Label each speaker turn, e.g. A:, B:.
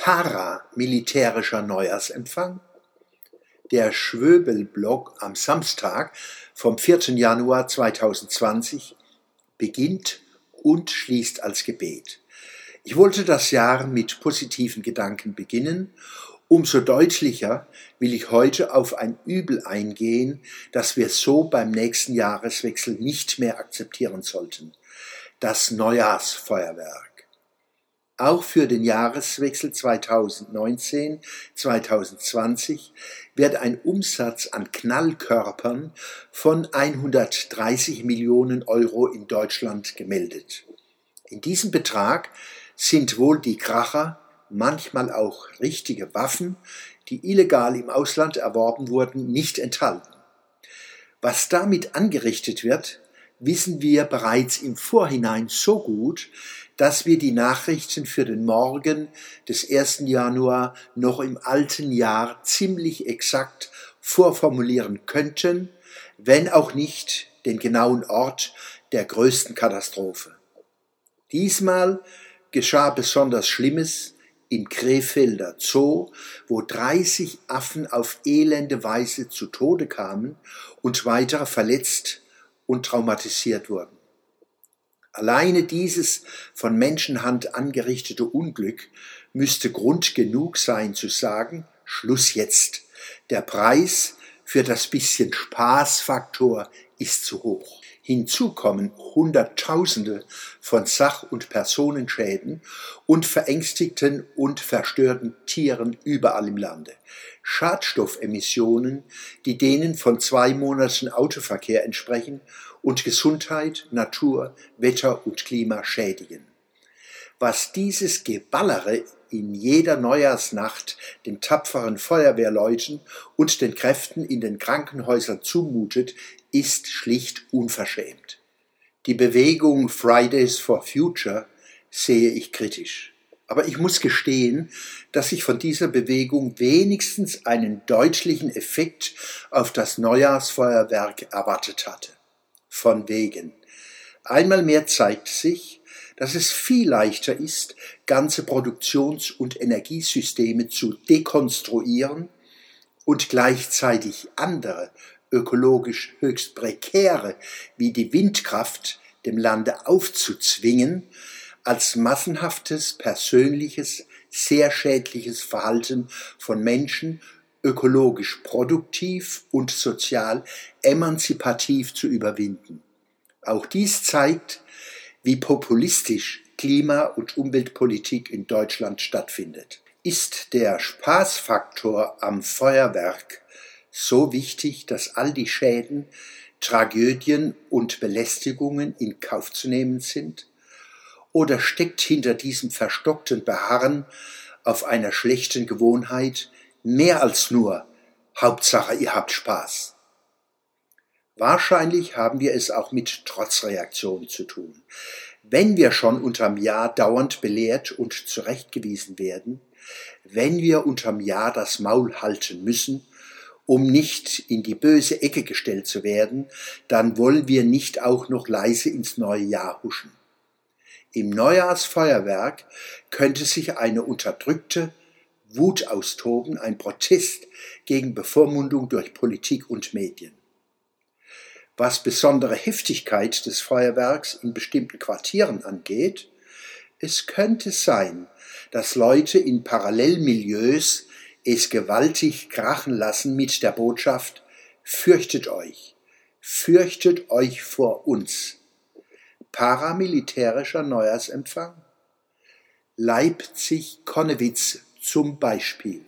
A: paramilitärischer Neujahrsempfang? Der Schwöbelblock am Samstag vom 4. Januar 2020 beginnt und schließt als Gebet. Ich wollte das Jahr mit positiven Gedanken beginnen. Umso deutlicher will ich heute auf ein Übel eingehen, das wir so beim nächsten Jahreswechsel nicht mehr akzeptieren sollten. Das Neujahrsfeuerwerk. Auch für den Jahreswechsel 2019-2020 wird ein Umsatz an Knallkörpern von 130 Millionen Euro in Deutschland gemeldet. In diesem Betrag sind wohl die Kracher, manchmal auch richtige Waffen, die illegal im Ausland erworben wurden, nicht enthalten. Was damit angerichtet wird, wissen wir bereits im Vorhinein so gut, dass wir die Nachrichten für den Morgen des 1. Januar noch im alten Jahr ziemlich exakt vorformulieren könnten, wenn auch nicht den genauen Ort der größten Katastrophe. Diesmal geschah besonders Schlimmes im Krefelder Zoo, wo 30 Affen auf elende Weise zu Tode kamen und weitere verletzt und traumatisiert wurden. Alleine dieses von Menschenhand angerichtete Unglück müsste Grund genug sein zu sagen, Schluss jetzt. Der Preis für das bisschen Spaßfaktor ist zu hoch. Hinzu kommen Hunderttausende von Sach- und Personenschäden und verängstigten und verstörten Tieren überall im Lande. Schadstoffemissionen, die denen von zwei Monaten Autoverkehr entsprechen und Gesundheit, Natur, Wetter und Klima schädigen. Was dieses Geballere in jeder Neujahrsnacht den tapferen Feuerwehrleuten und den Kräften in den Krankenhäusern zumutet, ist schlicht unverschämt. Die Bewegung Fridays for Future sehe ich kritisch. Aber ich muss gestehen, dass ich von dieser Bewegung wenigstens einen deutlichen Effekt auf das Neujahrsfeuerwerk erwartet hatte. Von wegen. Einmal mehr zeigt sich, dass es viel leichter ist, ganze Produktions- und Energiesysteme zu dekonstruieren und gleichzeitig andere, ökologisch höchst prekäre, wie die Windkraft, dem Lande aufzuzwingen, als massenhaftes, persönliches, sehr schädliches Verhalten von Menschen ökologisch produktiv und sozial emanzipativ zu überwinden. Auch dies zeigt, wie populistisch Klima- und Umweltpolitik in Deutschland stattfindet. Ist der Spaßfaktor am Feuerwerk so wichtig, dass all die Schäden, Tragödien und Belästigungen in Kauf zu nehmen sind? Oder steckt hinter diesem verstockten Beharren auf einer schlechten Gewohnheit mehr als nur Hauptsache ihr habt Spaß? Wahrscheinlich haben wir es auch mit Trotzreaktionen zu tun. Wenn wir schon unterm Jahr dauernd belehrt und zurechtgewiesen werden, wenn wir unterm Jahr das Maul halten müssen, um nicht in die böse Ecke gestellt zu werden, dann wollen wir nicht auch noch leise ins neue Jahr huschen. Im Neujahrsfeuerwerk könnte sich eine unterdrückte Wut austoben, ein Protest gegen Bevormundung durch Politik und Medien. Was besondere Heftigkeit des Feuerwerks in bestimmten Quartieren angeht, es könnte sein, dass Leute in Parallelmilieus es gewaltig krachen lassen mit der Botschaft, fürchtet euch, fürchtet euch vor uns paramilitärischer Neujahrsempfang? Leipzig-Konnewitz zum Beispiel.